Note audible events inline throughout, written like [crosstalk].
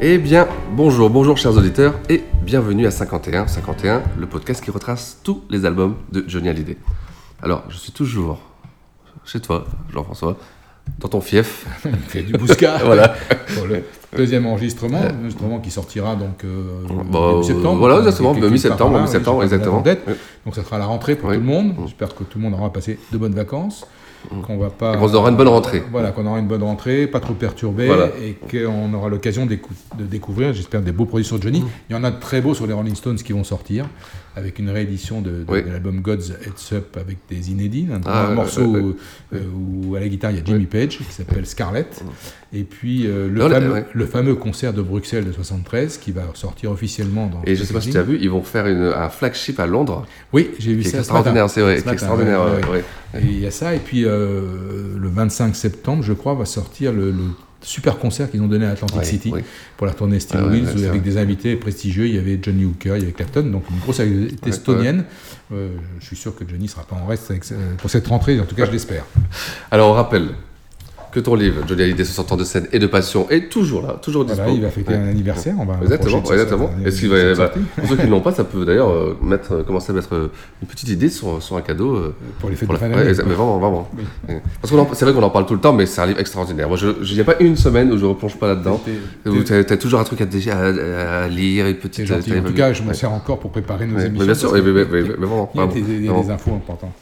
Eh bien, bonjour, bonjour chers auditeurs et bienvenue à 51, 51, le podcast qui retrace tous les albums de Johnny Hallyday. Alors, je suis toujours chez toi, Jean-François, dans ton fief. [laughs] fait du Bousca. [laughs] voilà. Pour le deuxième enregistrement, enregistrement qui sortira donc euh, bah, septembre. Voilà, exactement, mi-septembre, mi-septembre, oui, exactement. Donc ça sera la rentrée pour Oui. tout le monde. J'espère que tout le monde aura passé de bonnes vacances. Qu'on va pas. Qu'on aura une bonne rentrée. Voilà, qu'on aura une bonne rentrée, pas trop perturbée, Voilà. et qu'on aura l'occasion de découvrir, j'espère, des beaux produits sur Johnny. Il y en a de très beaux sur les Rolling Stones qui vont sortir, avec une réédition de, de- Oui. de l'album God's Heads Up avec des inédits, un, Ah, un ouais, morceau ouais, ouais. euh, où à la guitare il y a Jimmy Page qui s'appelle Scarlett, et puis euh, le, Non, fameux, le fameux concert de Bruxelles de 73 qui va sortir officiellement dans. Et je sais pas si tu as vu, ils vont faire une- un flagship à Londres, Oui, j'ai vu ça. ce matin. extraordinaire, c'est vrai, extraordinaire. il y a ça, et puis euh, le 25 septembre, je crois, va sortir le, le super concert qu'ils ont donné à Atlantic Ouais, City pour la tournée Steel ouais, Wheels, ouais, avec des invités prestigieux. Il y avait Johnny Hooker, il y avait Clapton, donc une grosse activité estonienne. Euh, je suis sûr que Johnny ne sera pas en reste avec, euh, pour cette rentrée, en tout cas, je l'espère. Alors on rappelle que ton livre, Johnny Hallyday, 60 ans de scène et de passion, est toujours là, toujours dispo. Voilà, il va fêter Ouais. un anniversaire. On va Exactement, exactement. de va- bah, pour ceux qui ne l'ont pas, ça peut d'ailleurs euh, [laughs] mettre, euh, commencer à mettre euh, une petite idée sur, sur un cadeau. euh, Pour les fêtes pour de la- fin ouais, d'année. exa- mais vraiment, vraiment. Oui. Ouais. Parce que c'est vrai qu'on en parle tout le temps, mais c'est un livre extraordinaire. Moi, je il n'y a pas une semaine où je ne replonge pas là-dedans. Tu as, toujours un truc à, dé- à- à lire, une petite. En tout cas, je m'en sers encore pour préparer nos Ouais, émissions. mais bien sûr, mais, vraiment, Il y a des infos importantes.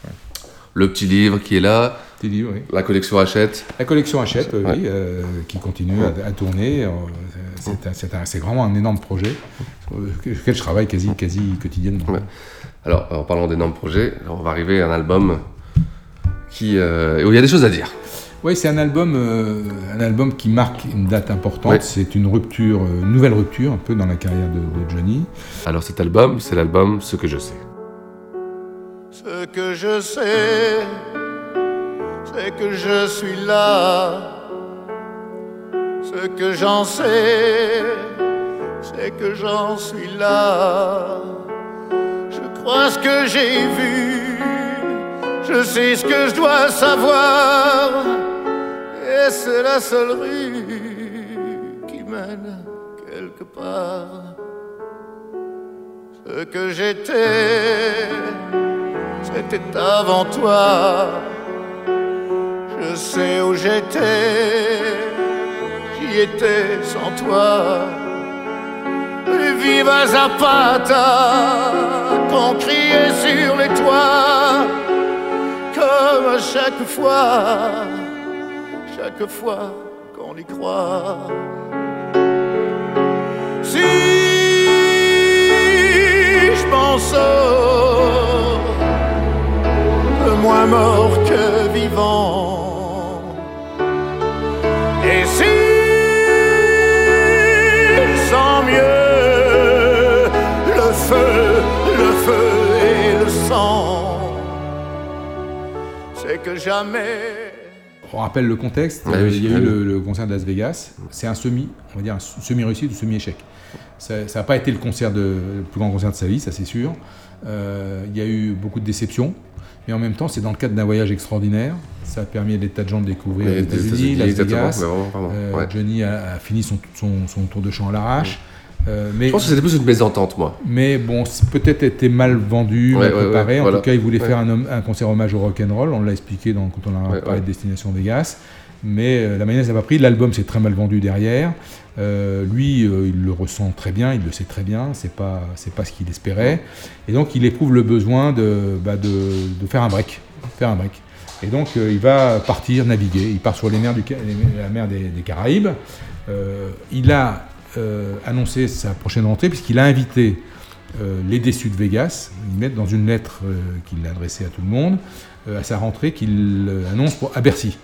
Le petit livre qui est là, Petit livre, oui. la collection Hachette. La collection Hachette, oui, Ouais. euh, qui continue à, à tourner. euh, c'est vraiment un énorme projet sur lequel je travaille quasi, quasi quotidiennement. Ouais. Alors, en parlant d'énormes projets, on va arriver à un album qui, euh, où il y a des choses à dire. Oui, c'est un album, euh, un album qui marque une date importante. C'est une rupture, euh, une nouvelle rupture un peu dans la carrière de, de Johnny. Alors, cet album, c'est l'album Ce que je sais. Ce que je sais, c'est que je suis là. Ce que j'en sais, c'est que j'en suis là. Je crois ce que j'ai vu, je sais ce que je dois savoir. Et c'est la seule rue qui mène quelque part. Ce que j'étais, c'était avant toi. Je sais où j'étais, j'y étais sans toi. Et viva Zapata, qu'on criait sur les toits, comme à chaque fois, chaque fois qu'on y croit. Si je pense moins mort que vivant. Et si sans mieux le feu, le feu et le sang, c'est que jamais. On rappelle le contexte. Ah euh, oui, il y a eu le, le concert de Las Vegas. C'est un semi, on va dire un semi-réussite ou semi-échec. Ça n'a pas été le concert de, le plus grand concert de sa vie, ça c'est sûr. Euh, il y a eu beaucoup de déceptions. Mais en même temps, c'est dans le cadre d'un voyage extraordinaire. Ça a permis à des tas de gens de découvrir les États-Unis, Las Vegas. vraiment, Euh. Johnny a, a fini son, son, son tour de chant à l'arrache. Euh, mais, Je pense que c'était plus une mésentente, moi. mais bon, peut-être été mal vendu, Ouais, mal préparé. ouais, en voilà. tout cas, il voulait faire un, concert hommage au rock'n'roll. On l'a expliqué dans, quand on a parlé de Destination Vegas. mais euh, la mayonnaise n'a pas pris. L'album s'est très mal vendu derrière. Euh, lui, il le ressent très bien, il le sait très bien, c'est pas, c'est pas ce qu'il espérait. Et donc, il éprouve le besoin de, bah, de, de faire un break. Faire un break. Et donc, il va partir naviguer. Il part sur les mers du, les- la mer des, des Caraïbes. Il a euh, annoncé sa prochaine rentrée puisqu'il a invité euh, les déçus de Vegas. Ils mettent dans une lettre euh, qu'il a adressée à tout le monde euh, à sa rentrée qu'il annonce pour, à Bercy.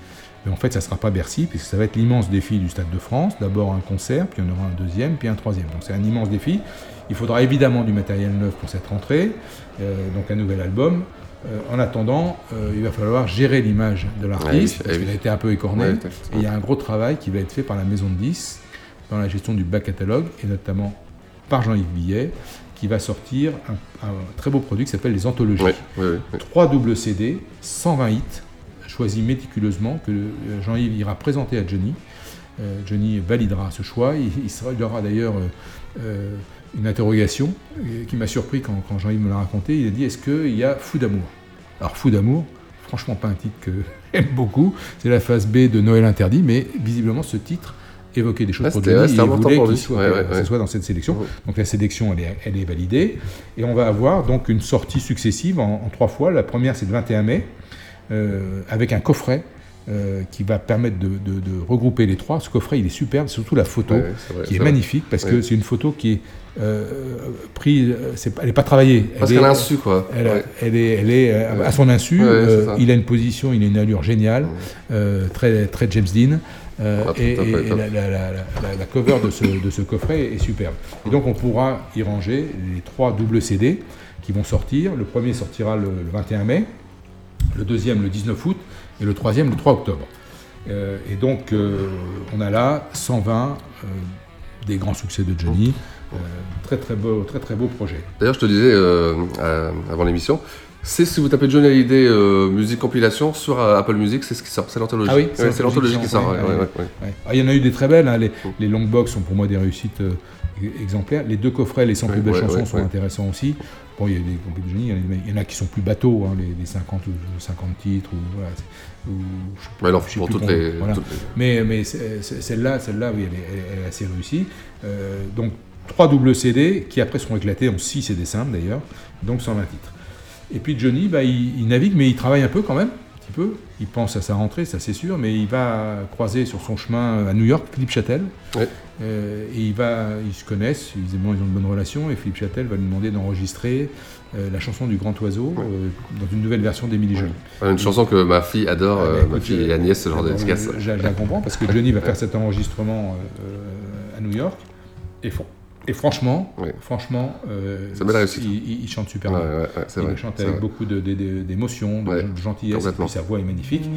Mais en fait, ça ne sera pas Bercy, puisque ça va être l'immense défi du Stade de France. D'abord un concert, puis il y en aura un deuxième, puis un troisième. Donc c'est un immense défi. Il faudra évidemment du matériel neuf pour cette rentrée, donc un nouvel album. En attendant, il va falloir gérer l'image de l'artiste, Ouais, parce oui. qu'il a été un peu écorné. Ouais, et il y a un gros travail qui va être fait par la maison de 10 dans la gestion du back catalogue, et notamment par Jean-Yves Billet, qui va sortir un, un très beau produit qui s'appelle les anthologies. Ouais, ouais, ouais. Trois doubles CD, 120 hits, choisis méticuleusement, que euh, Jean-Yves ira présenter à Johnny. Euh, Johnny validera ce choix. Il, il sera- il aura d'ailleurs euh, une interrogation qui m'a surpris quand, quand Jean-Yves me l'a raconté. Il a dit Est-ce qu'il y a Fou d'amour? Alors, Fou d'amour, franchement, pas un titre que [laughs] j'aime beaucoup. C'est la phase B de Noël interdit, mais visiblement, ce titre évoquait des choses Ah, pour Johnny et voulait qu'il soit, Ouais, ouais, que ce ouais. soit dans cette sélection. Donc la sélection, elle est, elle est validée. Et on va avoir donc une sortie successive en, en trois fois. La première, c'est le 21 mai, euh, avec un coffret euh, qui va permettre de, de- de regrouper les trois. Ce coffret, il est superbe, surtout la photo, vrai, qui est, magnifique, parce que c'est une photo qui est euh, prise, elle n'est pas travaillée. Parce Elle qu'elle a insu, quoi. Elle, a- Ouais. elle est, elle est Ouais. à son insu. Ouais, euh, il a une position, il a une allure géniale, euh, très, très James Dean. Euh, Ah, et la, la- la- la- la cover de ce, de ce coffret est superbe. Et donc on pourra y ranger les trois doubles CD qui vont sortir. Le premier sortira le, le 21 mai, le deuxième le 19 août et le troisième le 3 octobre. Euh, et donc euh, on a là 120 euh, des grands succès de Johnny. Euh, très très beau, très très beau projet. D'ailleurs, je te disais avant l'émission, c'est si vous tapez Johnny Hallyday euh, musique compilation sur euh, Apple Music, c'est ce qui sort, c'est l'anthologie. Ah oui, Ouais, c'est l'anthologie qui sort. ouais, ouais. Ah, il y en a eu des très belles. hein. Les, les long box sont pour moi des réussites euh, exemplaires. Les deux coffrets, les 100 plus belles chansons sont intéressants aussi. Bon, il y a des compil de génie, il y en a- qui sont plus bateaux, hein, les, les 50 ou 50 titres ou voilà. ou, je je sais pour toutes les- voilà. toutes les- Mais, mais celle-là, celle-là, oui, elle est, elle est- elle est assez réussie. Donc trois doubles CD qui après seront éclatés en 6 CD simples d'ailleurs, donc 120 titres. Et puis Johnny, bah, il, il navigue, mais il travaille un peu quand même, un petit peu. Il pense à sa rentrée, ça c'est sûr, mais il va croiser sur son chemin à New York Philippe Châtel. Ouais. Euh, et il va, ils se connaissent, ils ont de bonnes relations, et Philippe Châtel va lui demander d'enregistrer euh, la chanson du Grand Oiseau euh, dans une nouvelle version d'Émilie Jolie. Une chanson que ma fille adore, Ah, bah, ma fille Agnès, ce genre de je, la comprends parce que Johnny va faire cet enregistrement à New York et, fr- et franchement, franchement, euh, réussite. il, chante super bien. ouais, ouais, c'est il vrai, chante avec vrai. beaucoup de- de- de- d'émotion, de, gentillesse, et puis sa voix est magnifique.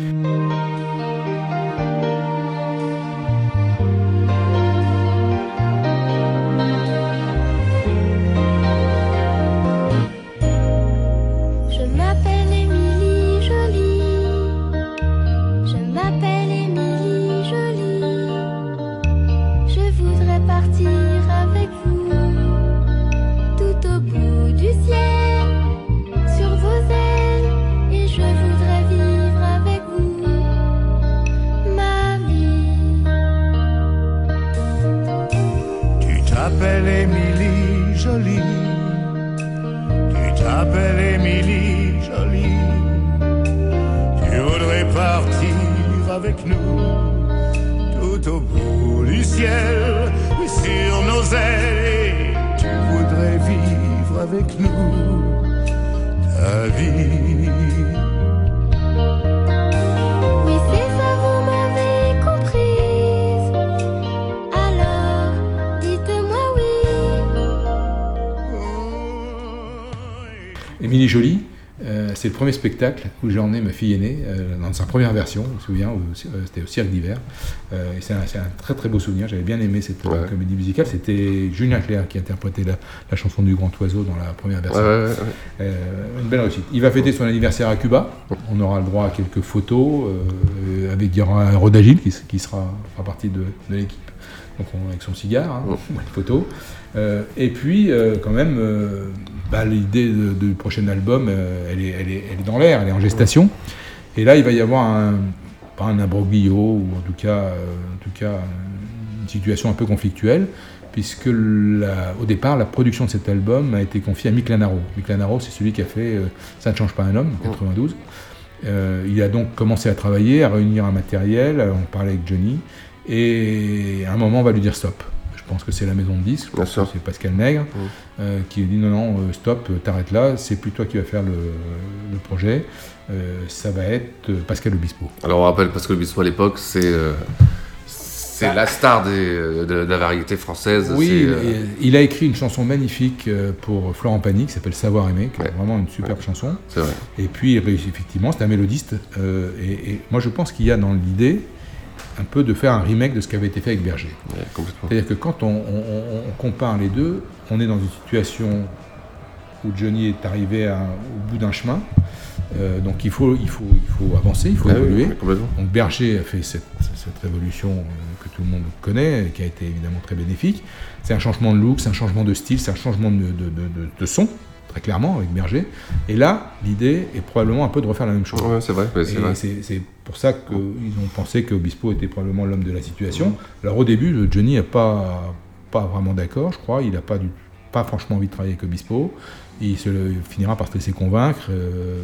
be. C'est le premier spectacle où j'ai emmené ma fille aînée euh, dans sa première version, je me souviens, c'était au Cirque d'hiver. Euh, c'est un, très très beau souvenir, j'avais bien aimé cette comédie musicale. C'était Julien Clerc qui interprétait la, la chanson du Grand Oiseau dans la première version. Ouais, ouais. Euh, une belle réussite. Il va fêter son anniversaire à Cuba. On aura le droit à quelques photos. euh, avec, il y aura Rodagil qui, qui sera, fera partie de, de l'équipe. Donc on- avec son cigare, hein, une [laughs] photo. Euh, et puis euh, quand même, euh, bah, l'idée du prochain album, elle, est, elle, est, elle est dans l'air, elle est en gestation. Et là, il va y avoir un, pas un imbroglio, ou en tout cas, en tout cas une situation un peu conflictuelle, puisque la- au départ, la production de cet album a été confiée à Mick Lanaro. Mick Lanaro, c'est celui qui a fait euh, Ça ne change pas un homme, en 92. Euh, il a donc commencé à travailler, à réunir un matériel, à en parler avec Johnny, et à un moment, on va lui dire stop. Je pense que c'est la maison de disques, je pense que c'est Pascal Nègre, euh, qui dit non, non, euh, stop, euh, t'arrêtes là, c'est plus toi qui vas faire le, le projet, euh, ça va être Pascal Obispo. Alors on rappelle Pascal Obispo à l'époque, c'est euh, c'est la star des, de, de la variété française. Oui, il, a écrit une chanson magnifique pour Florent Pagny qui s'appelle Savoir aimer, qui est vraiment une superbe chanson. Vrai. Et puis, effectivement, c'est un mélodiste. et, et moi, je pense qu'il y a dans l'idée un peu de faire un remake de ce qui avait été fait avec Berger. C'est-à-dire que quand on, on- on- on compare les deux, on est dans une situation où Johnny est arrivé à- au bout d'un chemin. Euh, donc il faut, il, faut, il faut avancer, il faut Ah évoluer. oui, donc Berger a fait cette, cette révolution euh, que tout le monde connaît, et qui a été évidemment très bénéfique. C'est un changement de look, c'est un changement de style, c'est un changement de, de- de- de- de son, très clairement, avec Berger. Et là, l'idée est probablement un peu de refaire la même chose. Ouais, c'est vrai, ouais, c'est pour ça qu'ils ont pensé qu'Obispo était probablement l'homme de la situation. Alors au début, Johnny n'est pas, pas vraiment d'accord, je crois. Il n'a pas, du- pas franchement envie de travailler avec Obispo. Il se finira par se laisser convaincre euh,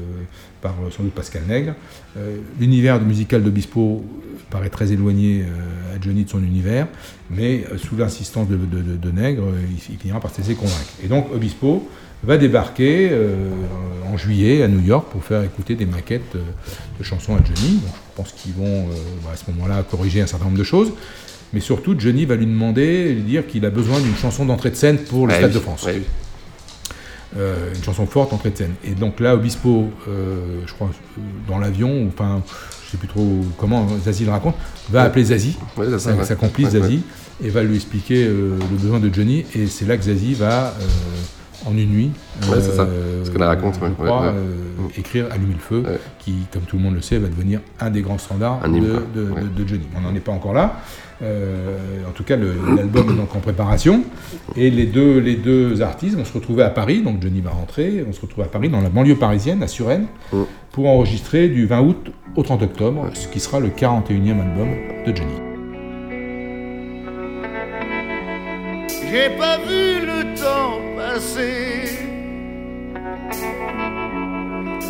par euh, sans doute Pascal Nègre. Euh, L'univers musical d'Obispo paraît très éloigné euh, à Johnny de son univers, mais euh, sous l'insistance de, de- de- de Nègre, euh, il, il finira par se laisser convaincre. Et donc Obispo va débarquer euh, en juillet à New York pour faire écouter des maquettes euh, de chansons à Johnny. Je pense qu'ils vont euh, bah, à ce moment-là corriger un certain nombre de choses. Mais surtout, Johnny va lui demander, lui dire qu'il a besoin d'une chanson d'entrée de scène pour le Ouais, Stade oui, de France. ouais, oui. Euh, une chanson forte, entrée de scène. Et donc là, Obispo, euh, je crois, dans l'avion, ou enfin, je sais plus trop comment Zazie le raconte, va Ouais. appeler Zazie, Ouais, ça, sa, ouais. sa complice Zazie, et va lui expliquer euh, le besoin de Johnny. Et c'est là que Zazie va, en une nuit, Ouais, c'est ça. euh, Ce qu'elle raconte, ouais, crois, ouais, euh, écrire Allumer le feu, qui, comme tout le monde le sait, va devenir un des grands standards de, hymne, de- ouais. de- de Johnny. On n'en est pas encore là. Euh, en tout cas, l'album est donc en préparation. Et les deux, les deux artistes vont se retrouver à Paris. Donc Johnny va rentrer. On se retrouve à Paris, dans la banlieue parisienne, à Suresnes, pour enregistrer du 20 août au 30 octobre, ce qui sera le 41e album de Johnny. J'ai pas vu le temps passer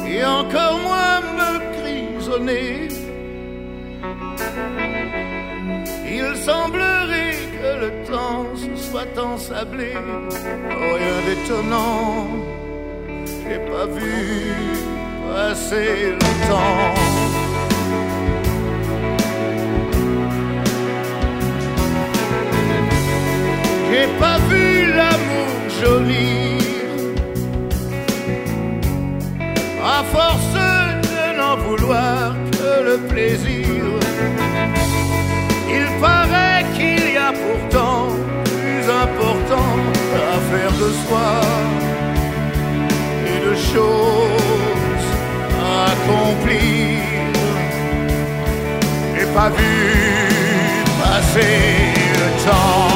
et encore moins me grisonner. Il semblerait que le temps se soit ensablé, Oh, rien d'étonnant. J'ai pas vu passer le temps. J'ai pas vu l'amour joli. À force de n'en vouloir que le plaisir, il paraît qu'il y a pourtant plus important à faire de soi et de choses à accomplir. J'ai pas vu passer le temps.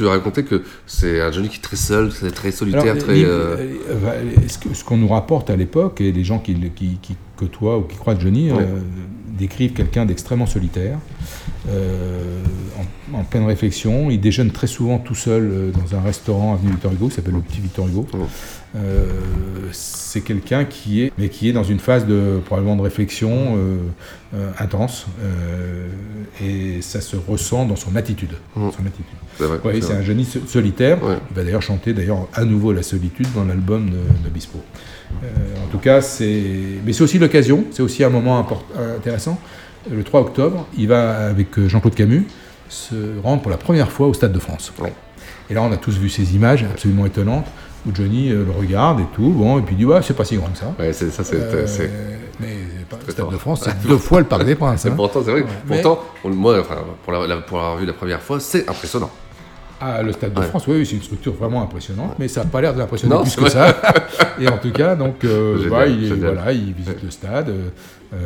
Tu as raconté que c'est un Johnny qui est très seul, c'est très solitaire, Alors, très. euh, euh, va- ce qu'on nous rapporte à l'époque, et les gens qui, le- qui, qui côtoient ou qui croient Johnny, Ouais. euh, décrivent quelqu'un d'extrêmement solitaire, euh, en, en pleine réflexion. Il déjeune très souvent tout seul euh, dans un restaurant avenue Victor Hugo, qui s'appelle le Petit Victor Hugo. Euh, c'est quelqu'un qui est, mais qui est dans une phase de probablement de réflexion euh, euh, intense, euh, et ça se ressent dans son attitude. Son attitude. C'est Ouais, un so- solitaire. Il va d'ailleurs chanter d'ailleurs à nouveau la solitude dans l'album de, de Bispo. Euh, en tout cas, c'est, mais c'est aussi l'occasion, c'est aussi un moment import- intéressant. Le 3 octobre, il va avec euh, Jean-Claude Camus se rendre pour la première fois au Stade de France. Et là, on a tous vu ces images absolument étonnantes où Johnny euh, le regarde et tout, bon, et puis il dit ouais, c'est pas si grand que ça. Ouais, c'est ça, c'est. Euh, mais le Stade de France, c'est [laughs] deux fois le Parc des Princes. C'est hein. pourtant, c'est vrai. Ouais. Pourtant, on- moi, enfin, pour, la- la- pour l'avoir vu la première fois, c'est impressionnant. Ah, le Stade de Ouais. France, oui, oui, c'est une structure vraiment impressionnante, mais ça n'a pas l'air de l'impressionner Non, plus que ça. Et en tout cas, donc, euh, [laughs] Génial, il, voilà, il visite le stade. Euh,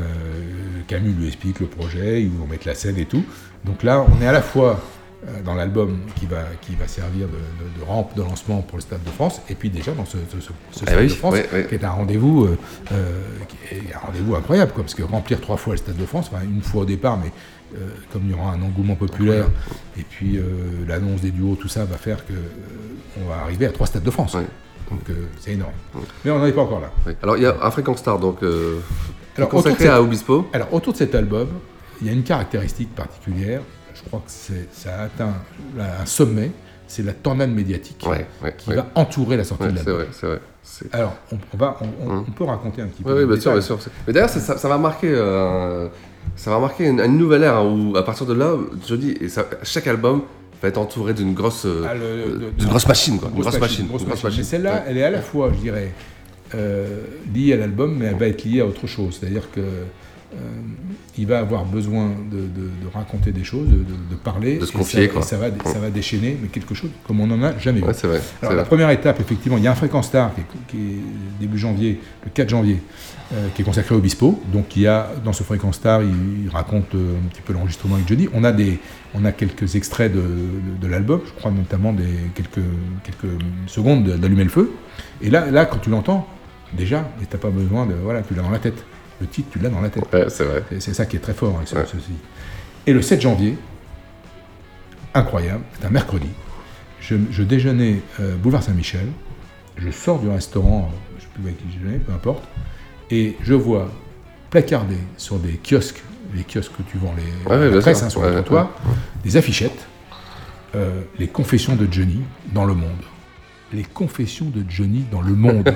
Camus lui explique le projet, ils vont mettre la scène et tout. Donc là, on est à la fois euh, dans l'album qui va, qui va servir de, de- de rampe de lancement pour le Stade de France, et puis déjà dans ce, ce- ce- ce Eh Stade oui, de France, oui, oui. qui est un rendez-vous, euh, rendez-vous incroyable, quoi, parce que remplir trois fois le Stade de France, enfin une fois au départ, mais euh, comme il y aura un engouement populaire, et puis euh, l'annonce des duos, tout ça va faire que on va arriver à trois Stades de France. Donc c'est énorme. Mais on n'en est pas encore là. Alors, il y a un fréquent star, donc, Alors, consacré autour de à Obispo. Alors, autour de cet album, il y a une caractéristique particulière. Je crois que ça a atteint un sommet. C'est la tornade médiatique Ouais, ouais, qui ouais. va entourer la sortie de c'est l'album. vrai, c'est vrai. C'est- Alors, on, on va, on, on- on peut raconter un petit peu. oui, bien sûr, bien détail. sûr. Mais d'ailleurs, ça, va marquer, euh, ça va marquer une, une nouvelle ère hein, où, à partir de là, je dis, et ça- chaque album va être entouré d'une grosse, Ah, le- euh, de- d'une grosse machine, quoi. Une Une grosse machine. grosse une grosse machine. Mais celle-là, elle est à la fois, je dirais, liée à l'album, mais elle va être liée à autre chose. C'est-à-dire que euh, il va avoir besoin de, de- de raconter des choses, de, parler, De se et confier, ça, quoi. et ça va, ça va déchaîner, mais quelque chose comme on n'en a jamais vu. Ouais, c'est vrai, Alors c'est la vrai. première étape, effectivement, il y a un fréquent star qui est, qui est début janvier, le 4 janvier, euh, qui est consacré au Bispo. Donc il y a dans ce fréquent star, il, il raconte euh, un petit peu l'enregistrement avec Johnny. On a des, on a quelques extraits de, l'album, je crois notamment des quelques quelques secondes de- d'allumer le feu. Et là, là, quand tu l'entends, déjà, et t'as pas besoin de, voilà, tu l'as dans la tête. Le titre, tu l'as dans la tête. c'est vrai. C'est ça qui est très fort avec ce- ceci. Et le 7 janvier, incroyable, c'est un mercredi. Je, je déjeunais euh, boulevard Saint-Michel, je sors du restaurant, euh, je ne sais plus avec qui je déjeunais, peu importe, et je vois placardé sur des kiosques, les kiosques que tu vends les Ouais, la presse hein, sur Ouais, le trottoir, ouais. des affichettes, euh, les confessions de Johnny dans le monde. Les confessions de Johnny dans le monde.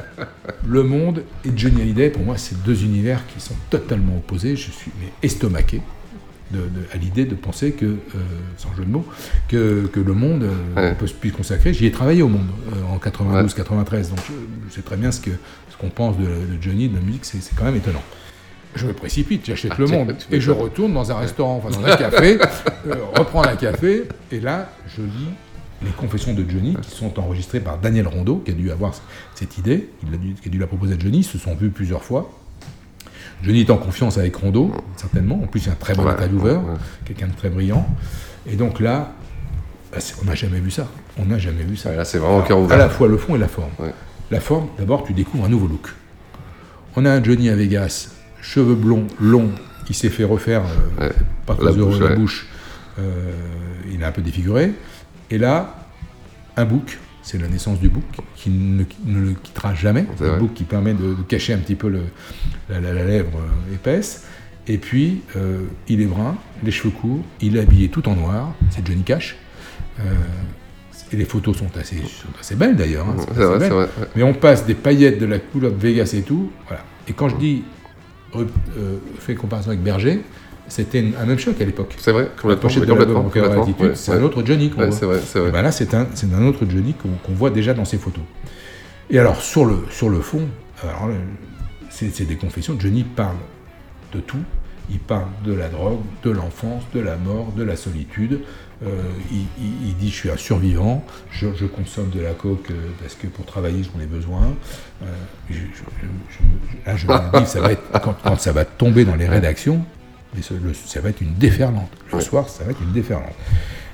[laughs] le monde et Johnny Hallyday, pour moi, c'est deux univers qui sont totalement opposés. Je suis mais estomaqué de- de- à l'idée de penser que, euh, sans jeu de mots, que, que le monde euh, peut se puisse consacrer. J'y ai travaillé au monde euh, en 92-93, donc je, je sais très bien ce qu'on pense de, de Johnny, de la musique, c'est quand même étonnant. Je me précipite, j'achète Ah, le tu- monde et je retourne dans un restaurant, enfin dans un café, [laughs] reprendre un café, et là, je lis les confessions de Johnny qui sont enregistrées par Daniel Rondeau, qui a dû avoir cette idée, il a dû- qui a dû la proposer à Johnny, ils se sont vus plusieurs fois. Johnny est en confiance avec Rondeau, certainement. En plus, il est un très bon Ouais, intervieweur, ouais. quelqu'un de très brillant. Et donc là, bah, c'est- on n'a jamais vu ça. On n'a jamais vu ça. là, c'est vraiment Alors, cœur ouvert. À la fois le fond et la forme. La forme, d'abord, tu découvres un nouveau look. On a un Johnny à Vegas, cheveux blonds, longs, qui s'est fait refaire, euh, pas La heureux, bouche, la bouche. Euh, il est un peu défiguré. Et là, un bouc, c'est la naissance du bouc, qui ne, le quittera jamais. Vrai. bouc qui permet de, de cacher un petit peu le- la, la- la lèvre euh, épaisse. Et puis, euh, il est brun, les cheveux courts, il est habillé tout en noir, c'est Johnny Cash. Euh, et les photos sont assez, sont assez belles d'ailleurs. hein, sont c'est assez vrai, belles. c'est vrai, ouais. Mais on passe des paillettes de la couleur de Vegas et tout. Voilà. Et quand je dis euh, fait comparaison avec Berger, c'était un même choc à l'époque. C'est vrai, La complètement, de complètement, complètement, ouais, c'est un autre Johnny qu'on Ouais, voit. c'est vrai, c'est vrai. Et ben là, c'est un, un autre Johnny qu'on voit déjà dans ses photos. Et alors, sur le, sur le fond, là, c'est des confessions. Johnny parle de tout. Il parle de la drogue, de l'enfance, de la mort, de la solitude. Euh, il, il- il dit je suis un survivant, je, je consomme de la coke euh, parce que pour travailler j'en ai besoin. Euh, je- je- je- je- là je me dis ça va être quand, quand ça va tomber dans les rédactions, mais ce- le- ça va être une déferlante. Le soir ça va être une déferlante.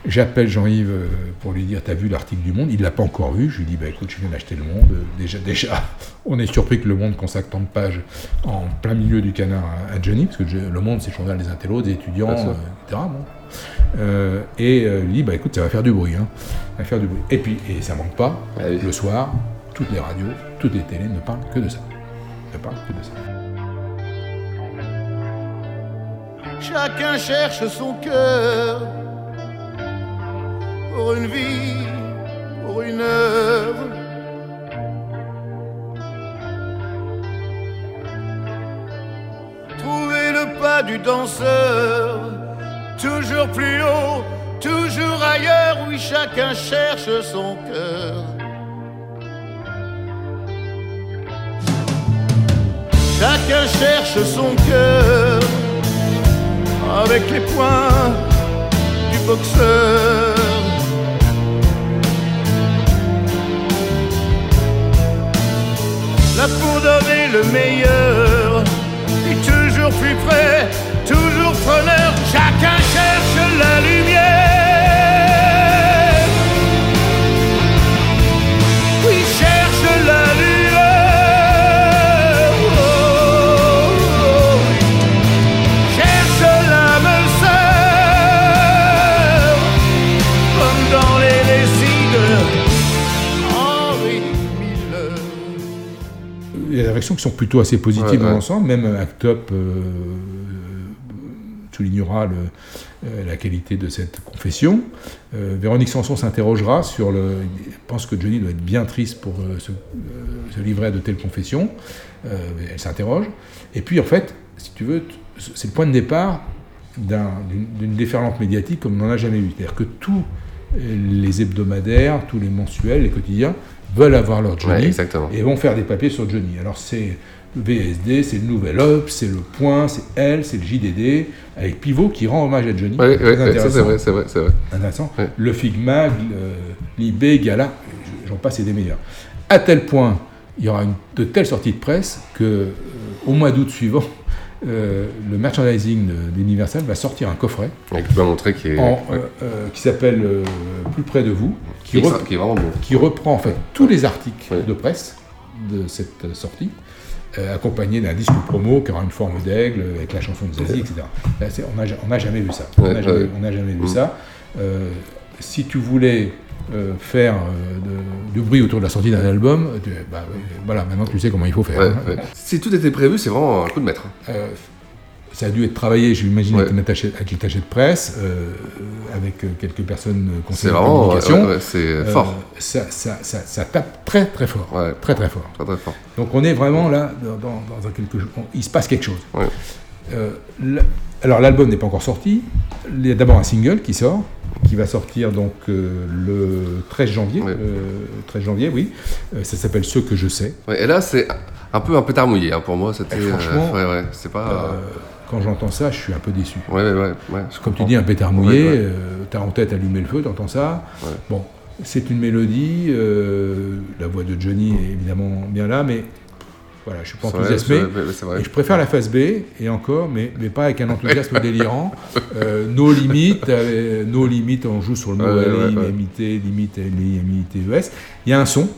J'appelle Jean-Yves euh, pour lui dire T'as vu l'article du Monde? Il l'a pas encore vu. Je lui dis Bah écoute, je viens d'acheter Le Monde. Euh, Déjà, déjà, [laughs] on est surpris que Le Monde consacre tant de pages en plein milieu du canard à, Johnny, parce que Le Monde, c'est le journal des intellos, des étudiants, euh, etc. bon. Euh, et euh, lui dit Bah écoute, ça va faire du bruit. Hein. Ça va faire du bruit. Et puis, et ça manque pas, Ah le soir, toutes les radios, toutes les télés ne parlent que de ça. Ne parlent que de ça. Chacun cherche son cœur pour une vie, pour une œuvre. Trouver le pas du danseur, toujours plus haut, toujours ailleurs, oui, chacun cherche son cœur. Chacun cherche son cœur avec les poings du boxeur. Là pour donner le meilleur, et toujours plus près, toujours preneur, chacun cherche la lumière. Réactions qui sont plutôt assez positives Ouais, dans ouais. l'ensemble. Même Act Up euh, soulignera le- euh, la qualité de cette confession. Euh, Véronique Sanson s'interrogera sur le. Elle pense que Johnny doit être bien triste pour euh, se, euh, se livrer à de telles confessions. Euh, elle s'interroge. Et puis, en fait, si tu veux, c'est le point de départ d'un- d'une d'une déferlante médiatique comme on n'en a jamais eu. C'est-à-dire que tous les hebdomadaires, tous les mensuels, les quotidiens veulent avoir leur Johnny Ouais, et vont faire des papiers sur Johnny. Alors c'est le VSD, c'est le Nouvel Up, c'est le Point, c'est Elle, c'est le JDD, avec Pivot qui rend hommage à Johnny. Ouais, ouais, ouais, c'est vrai, c'est vrai, c'est vrai. Intéressant. Le Figmag, le- l'IB, Gala, j'en passe et des meilleurs. À tel point, il y aura une, de telles sorties de presse que euh, au mois d'août suivant, euh, le merchandising d'Universal va sortir un coffret qui est. en, euh, euh, qui s'appelle euh, Plus près de vous, Qui est rep- ça- qui est vraiment bon. qui reprend en fait tous les articles de presse de cette sortie, accompagné d'un disque promo qui aura une forme d'aigle avec la chanson de Zazie, etc. Là, on n'a jamais vu ça. On n'a jamais, vu Mm. ça. Si tu voulais euh, faire euh, de- du bruit autour de la sortie d'un album, tu- bah, ouais, voilà, maintenant tu sais comment il faut faire. Ouais, hein. ouais. Si tout était prévu, c'est vraiment un coup de maître. Euh, ça a dû être travaillé, j'imagine, Ouais. avec, un attaché- avec de presse, avec quelques personnes conseillers de vraiment, communication. ouais, ouais, c'est fort. Ça, ça, ça, ça tape très très fort. Très très fort. Très très fort. Donc on est vraiment là dans, dans- dans un quelque chose. on- il se passe quelque chose. Ouais. Alors l'album n'est pas encore sorti. Il y a d'abord un single qui sort, qui va sortir donc euh, le 13 janvier. euh, 13 janvier, oui. Euh, ça s'appelle Ce que je sais. Ouais, et là, c'est un peu un pétard mouillé hein, pour moi. C'était. Franchement, euh, ouais, ouais, c'est pas. Euh, quand j'entends ça, je suis un peu déçu. Ouais, ouais, Comme tu dis, un pétard mouillé, euh, t'as en tête allumer le feu, t'entends ça. Bon, c'est une mélodie, euh, la voix de Johnny est évidemment bien là, mais voilà, je suis pas enthousiasmé. vrai. Et je préfère la phase B, et encore, mais, mais pas avec un enthousiasme [laughs] délirant. Euh, nos limites, euh, nos limites, on joue sur le mot Ouais, ouais, ouais. LIMIT, limite, L-I-M-I-T-E-S. Il y a un son,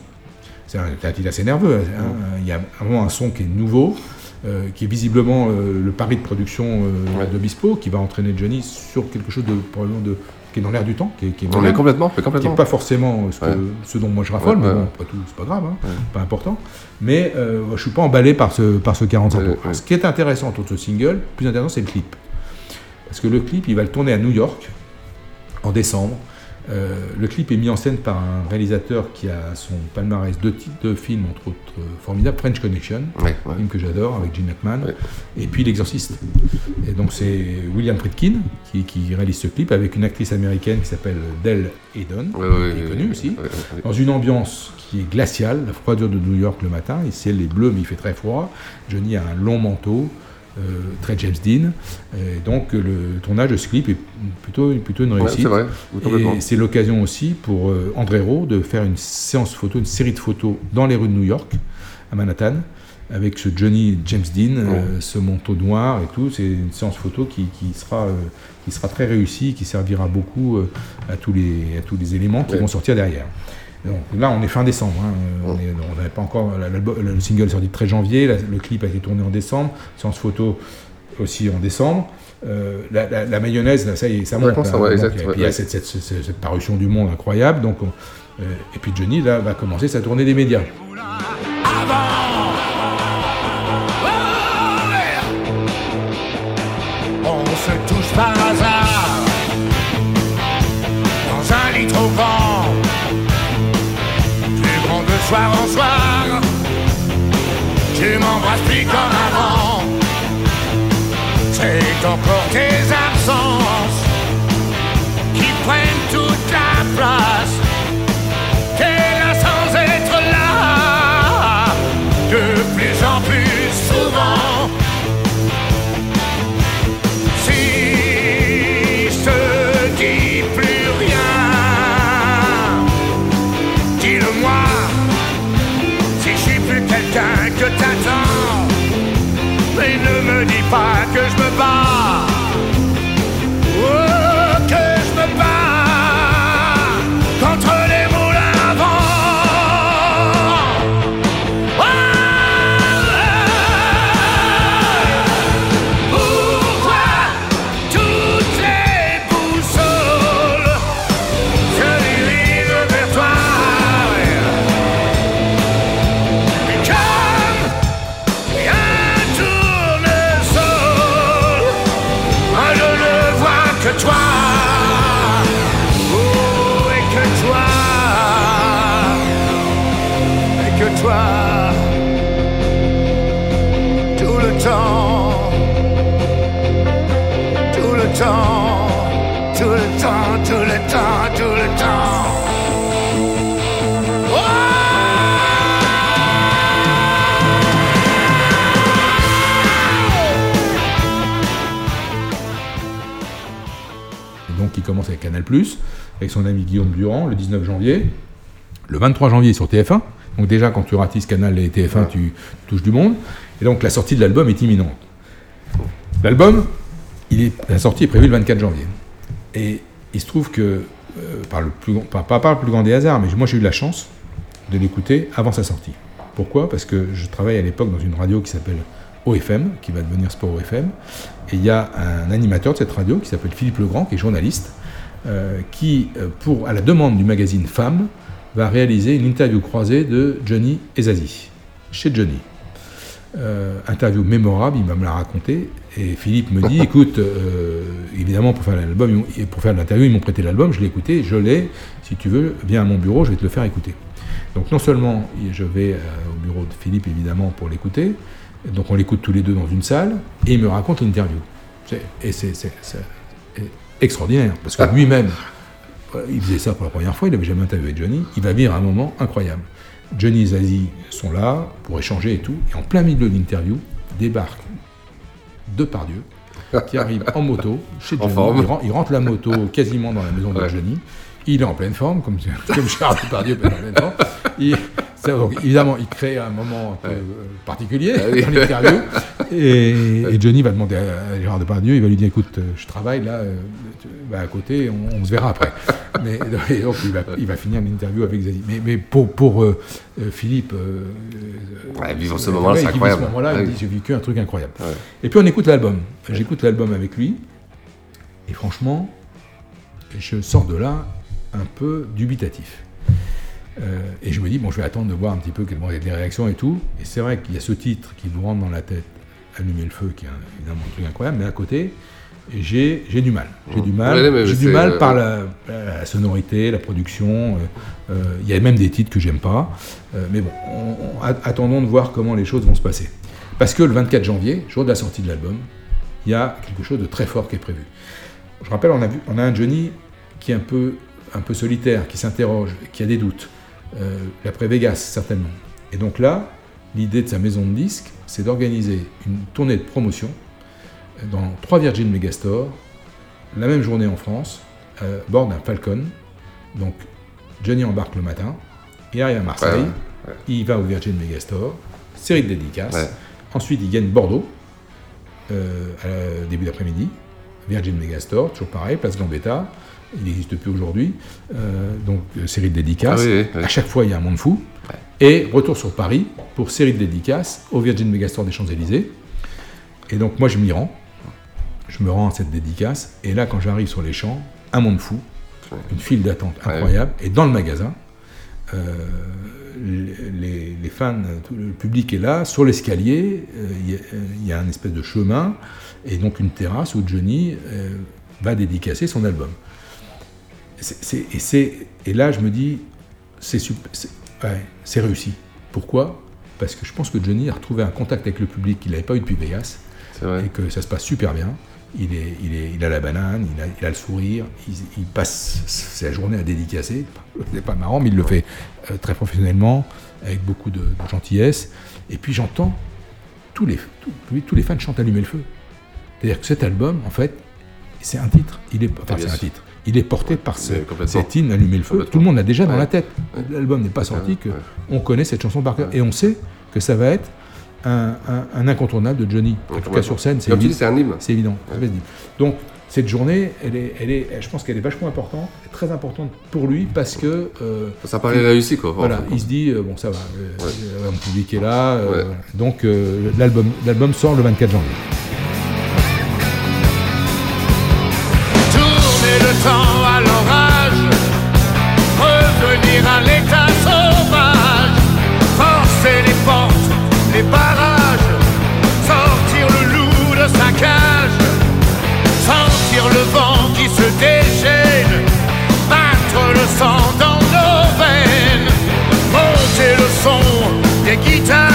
c'est un, c'est un titre assez nerveux, hein. il y a vraiment un son qui est nouveau, euh, qui est visiblement euh, le pari de production euh, de Bispo, qui va entraîner Johnny sur quelque chose de probablement de qui est dans l'air du temps, qui est, qui est On moderne, est complètement, qui est pas forcément ce, que- Ouais. ce dont moi je raffole, Ouais, mais bon, après tout, c'est pas grave, hein, pas important. Mais euh, je suis pas emballé par ce, par ce 45 tours. Ce qui est intéressant autour de ce single, le plus intéressant, c'est le clip. Parce que le clip, il va le tourner à New York en décembre. Euh, le clip est mis en scène par un réalisateur qui a son palmarès de titres de films, entre autres euh, formidables, French Connection, Ouais, ouais. film que j'adore avec Gene Hackman, et puis L'Exorciste. Et donc c'est William Friedkin qui, qui réalise ce clip avec une actrice américaine qui s'appelle Dell Ouais, ouais, qui est ouais, connue ouais, aussi, ouais, ouais, ouais. dans une ambiance qui est glaciale, la froideur de New York le matin, le ciel est bleu mais il fait très froid, Johnny a un long manteau, très James Dean, et donc euh, le tournage de ce clip est plutôt, plutôt une Ouais, réussite. c'est vrai, et c'est l'occasion aussi pour euh, André Rowe de faire une séance photo, une série de photos dans les rues de New York, à Manhattan, avec ce Johnny James Dean, euh, ce manteau noir et tout. C'est une séance photo qui, qui sera, euh, qui sera très réussie, qui servira beaucoup euh, à, tous les, à tous les éléments qui Ouais. vont sortir derrière. Donc là, on est fin décembre. hein. On n'avait pas encore le single est sorti le 13 janvier. la- le clip a été tourné en décembre. Séance photo aussi en décembre. Euh, la, la- la mayonnaise, là, ça y est, ça monte. Hein. exact, et puis ouais, il y a cette, cette- cette- cette parution du monde incroyable. Donc, on- euh, et puis Johnny là va commencer sa tournée des médias. On se touche par hasard soir en soir. Tu m'embrasses plus comme avant. C'est encore tes absences qui prennent toute la place. Pas que je me bats. Tout le temps, tout le temps, tout le temps. Donc il commence avec Canal+, avec son ami Guillaume Durand, le 19 janvier. Le 23 janvier sur TF1. Donc déjà, quand tu ratisses Canal et TF1, tu touches du monde. Et donc la sortie de l'album est imminente. L'album, la sortie est prévue le 24 janvier. Et il se trouve que, euh, par le plus, pas, par le plus grand des hasards, mais moi j'ai eu la chance de l'écouter avant sa sortie. Pourquoi? Parce que je travaille à l'époque dans une radio qui s'appelle OFM, qui va devenir Sport OFM. Et il y a un animateur de cette radio qui s'appelle Philippe Legrand, qui est journaliste, euh, qui, euh, à la demande du magazine Femmes, va réaliser une interview croisée de Johnny et Zazie, chez Johnny. Interview mémorable, il va me la raconter. Et Philippe me dit, [laughs] écoute, euh, évidemment, pour faire l'album, pour faire l'interview, ils m'ont prêté l'album, je l'ai écouté, je l'ai. Si tu veux, viens à mon bureau, je vais te le faire écouter. Donc non seulement je vais euh, au bureau de Philippe, évidemment, pour l'écouter, donc on l'écoute tous les deux dans une salle, et il me raconte l'interview. Et c'est extraordinaire, parce que lui-même, euh, il faisait ça pour la première fois, il n'avait jamais interviewé Johnny, il va vivre un moment incroyable. Johnny et Zazie sont là pour échanger et tout, et en plein milieu de l'interview, débarque Depardieu, qui arrive en moto chez Johnny. Il, ren- il rentre la moto quasiment dans la maison de Ouais. Johnny. Il est en pleine forme, comme, [laughs] comme Gérard Depardieu être en pleine forme. Il- donc, évidemment, il crée un moment un peu euh, particulier Ah oui. dans l'interview. Et, et Johnny va demander à Gérard Depardieu, il va lui dire écoute, euh, je travaille là, euh, tu- à côté, on, on se verra après. [laughs] Mais et donc, il va, il va finir l'interview avec Zazie. Mais, mais pour, pour euh, Philippe, euh, Ouais, vivre ce moment-là, c'est incroyable. Ce moment-là, Ah il oui. dit j'ai vécu un truc incroyable. Et puis on écoute l'album. J'écoute l'album avec lui. Et franchement, je sors de là un peu dubitatif. Euh, et je me dis, bon, je vais attendre de voir un petit peu quelles vont être les réactions et tout. Et c'est vrai qu'il y a ce titre qui vous rentre dans la tête, Allumer le feu, qui est un- évidemment un truc incroyable, mais à côté, j'ai du mal. J'ai du mal, Ouais, mais j'ai du c'est, mal euh, par la, la sonorité, la production. euh, euh, Il y a même des titres que j'aime pas. Euh, mais bon, on- on- a- attendons de voir comment les choses vont se passer. Parce que le 24 janvier, jour de la sortie de l'album, il y a quelque chose de très fort qui est prévu. Je rappelle, on a, vu, on a un Johnny qui est un peu, un peu solitaire, qui s'interroge, qui a des doutes. Euh, L'après Vegas, certainement. Et donc là, l'idée de sa maison de disques, c'est d'organiser une tournée de promotion dans trois Virgin Megastore, la même journée en France, à bord d'un Falcon. Donc Johnny embarque le matin, il arrive à Marseille, Ouais, ouais, il va au Virgin Megastore, série de dédicaces. Ouais. Ensuite, il gagne Bordeaux, euh, à début d'après-midi. Virgin Megastore, toujours pareil, place Gambetta. Il n'existe plus aujourd'hui. Euh, donc, euh, série de dédicaces. Ah oui, oui, oui. À chaque fois, il y a un monde fou. Et retour sur Paris pour série de dédicaces au Virgin Megastore des Champs-Élysées. Et donc, moi, je m'y rends. Je me rends à cette dédicace. Et là, quand j'arrive sur les champs, un monde fou. Une file d'attente incroyable. Et dans le magasin, euh, les, les fans, tout le public est là, sur l'escalier, il y a- euh, il y, a un espèce de chemin, et donc une terrasse où Johnny va dédicacer son album. Et, là, je me dis, c'est ouais, réussi. Pourquoi? Parce que je pense que Johnny a retrouvé un contact avec le public qu'il n'avait pas eu depuis Vegas, et que ça se passe super bien. Il, est, il, est, il a la banane, il a, il a le sourire, il, il passe sa journée à dédicacer. [laughs] C'est pas marrant, mais il le fait euh, très professionnellement, avec beaucoup de, de gentillesse. Et puis j'entends tous les, tous, tous les fans chantent Allumer le feu. C'est-à-dire que cet album, en fait, c'est un titre. Il est, enfin, c'est un titre. Il est porté par ce, cet hymne Allumer le feu. Tout le monde l'a déjà dans Ouais. la tête. L'album n'est pas sorti, que on connaît cette chanson par cœur. Et on sait que ça va être un, un- un incontournable de Johnny. En tout cas sur scène, c'est évident. c'est un hymne. C'est évident. Donc cette journée, elle est, elle est, je pense qu'elle est vachement importante, très importante pour lui parce que euh, Ça paraît réussi, quoi. Voilà, il se dit euh, bon ça va, euh, euh, mon public est là, euh, Ouais. donc euh, l'album, l'album sort le 24 janvier. À l'orage, revenir à l'état sauvage, forcer les portes, les barrages, sortir le loup de sa cage, sentir le vent qui se déchaîne, battre le sang dans nos veines, monter le son des guitares,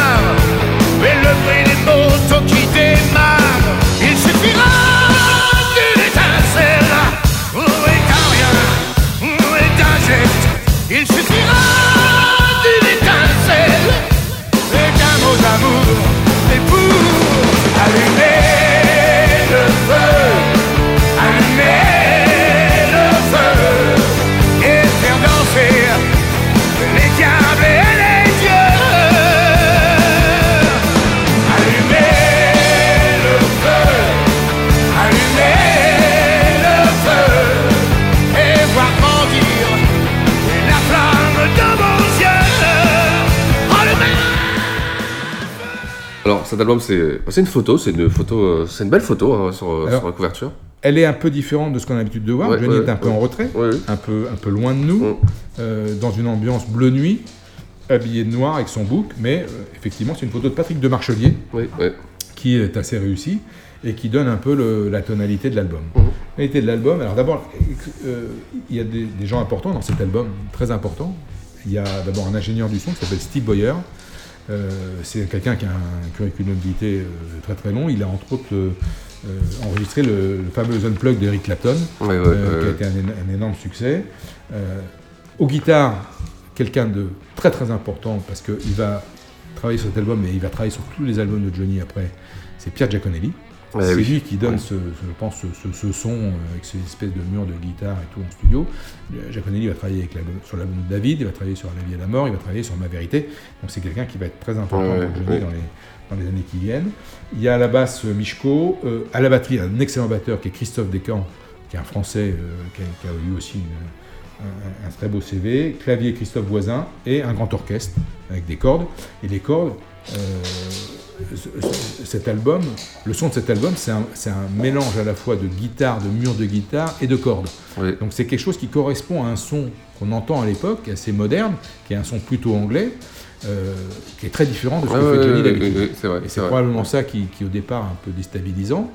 cet album, c'est une photo, c'est une photo, euh, c'est une belle photo hein, sur, Alors, sur la couverture. Elle est un peu différente de ce qu'on a l'habitude de voir. Ouais, Johnny ouais, est un peu ouais. en retrait, un peu, un peu loin de nous, euh, dans une ambiance bleu nuit, habillé de noir avec son bouc, mais euh, effectivement c'est une photo de Patrick de Marchelier qui est assez réussie et qui donne un peu le- la tonalité de l'album. Mhm. La tonalité de l'album, alors d'abord, euh, il y a des, des gens importants dans cet album, très importants. Il y a d'abord un ingénieur du son qui s'appelle Steve Boyer. Euh, c'est quelqu'un qui a un curriculum vitae euh, très très long. Il a entre autres euh, enregistré le, le fameux Unplug d'Eric Clapton, euh, qui a été un, éno- un énorme succès. Aux guitares, quelqu'un de très très important parce qu'il va travailler sur cet album et il va travailler sur tous les albums de Johnny après. C'est Pierre Giaconelli. Ouais, c'est oui. lui qui donne, Ouais. ce, ce- je pense, ce, son euh, avec ces espèces de murs de guitare et tout en studio. Giaconelli va travailler avec l'album- sur l'album de David, il va travailler sur La vie et la mort, il va travailler sur Ma vérité. Donc c'est quelqu'un qui va être très important Ouais, pour Johnny dans, les, dans les années qui viennent. Il y a à la basse euh, Michko, euh, à la batterie un excellent batteur qui est Christophe Descamps, qui est un Français euh, qui, a, qui a eu aussi une- un, un très beau CV, clavier Christophe Voisin et un grand orchestre avec des cordes. Et les cordes, cet album, le son de cet album, c'est un, mélange à la fois de guitare, de mur de guitare et de cordes. Donc c'est quelque chose qui correspond à un son qu'on entend à l'époque, assez moderne, qui est un son plutôt anglais, euh, qui est très différent de ce que fait Johnny ouais, d'habitude. c'est vrai. probablement ça qui, qui, au départ un peu déstabilisant,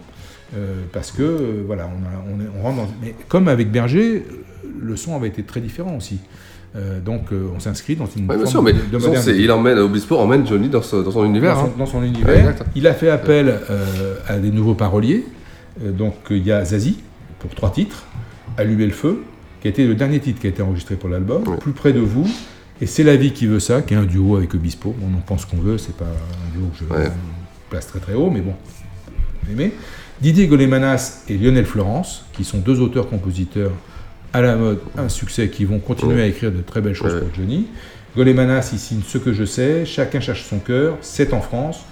euh, parce que euh, voilà, on, a- on est- on rentre dans. Mais comme avec Berger, euh, le son avait été très différent aussi. Euh, donc euh, on s'inscrit dans une Ouais, forme sûr, mais de, de façon, il emmène, Obispo emmène Johnny dans, son univers. Dans son, hein. dans son Ouais, univers. il a fait appel euh, à des nouveaux paroliers. Euh, donc euh, il y a Zazie pour trois titres, Allumer le feu, qui a été le dernier titre qui a été enregistré pour l'album, Plus près de vous, et C'est la vie qui veut ça, qui est un duo avec Obispo. On en pense qu'on veut, c'est pas un duo que je place très très haut, mais bon, aimé. Didier Golémanas et Lionel Florence, qui sont deux auteurs-compositeurs à la mode, un succès, qui vont continuer Ouais. à écrire de très belles choses pour Johnny. Golémanas, il signe Ce que je sais, Chacun cherche son cœur, C'est en France,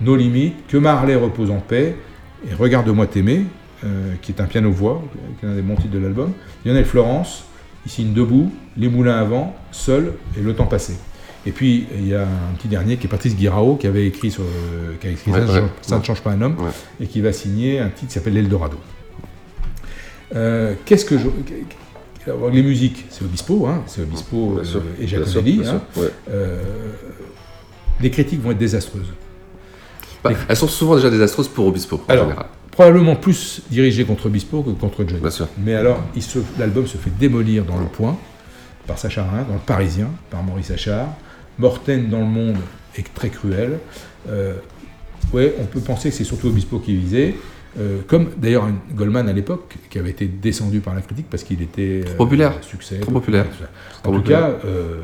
Nos limites, Que Marley repose en paix, et Regarde-moi t'aimer, euh, qui est un piano-voix, qui est un des bons titres de l'album. Lionel Florence, il signe Debout, Les moulins à vent, Seul et Le temps passé. Et puis, il y a un petit dernier qui est Patrice Guirao, qui avait écrit, sur, euh, qui a écrit Ouais, ça, ouais. Ça ne change pas un homme, et qui va signer un titre qui s'appelle L'Eldorado. Euh, Qu'est-ce que je. Les musiques, c'est Obispo, hein, c'est Obispo sûr, euh, et bien hein. ouais. Euh, les critiques vont être désastreuses. Bah, elles sont souvent déjà désastreuses pour Obispo, en Alors, général. probablement plus dirigé contre Obispo que contre Johnny. Mais alors, l'album se fait démolir dans Le Point par Sacha Harin, dans Le Parisien par Maurice Achard. Mortaine dans Le Monde est très cruel. Euh, ouais, on peut penser que c'est surtout Obispo qui est visé. Euh, comme d'ailleurs Goldman à l'époque, qui avait été descendu par la critique parce qu'il était euh, populaire. succès. Trop populaire. Trop En tout populaire. cas, euh,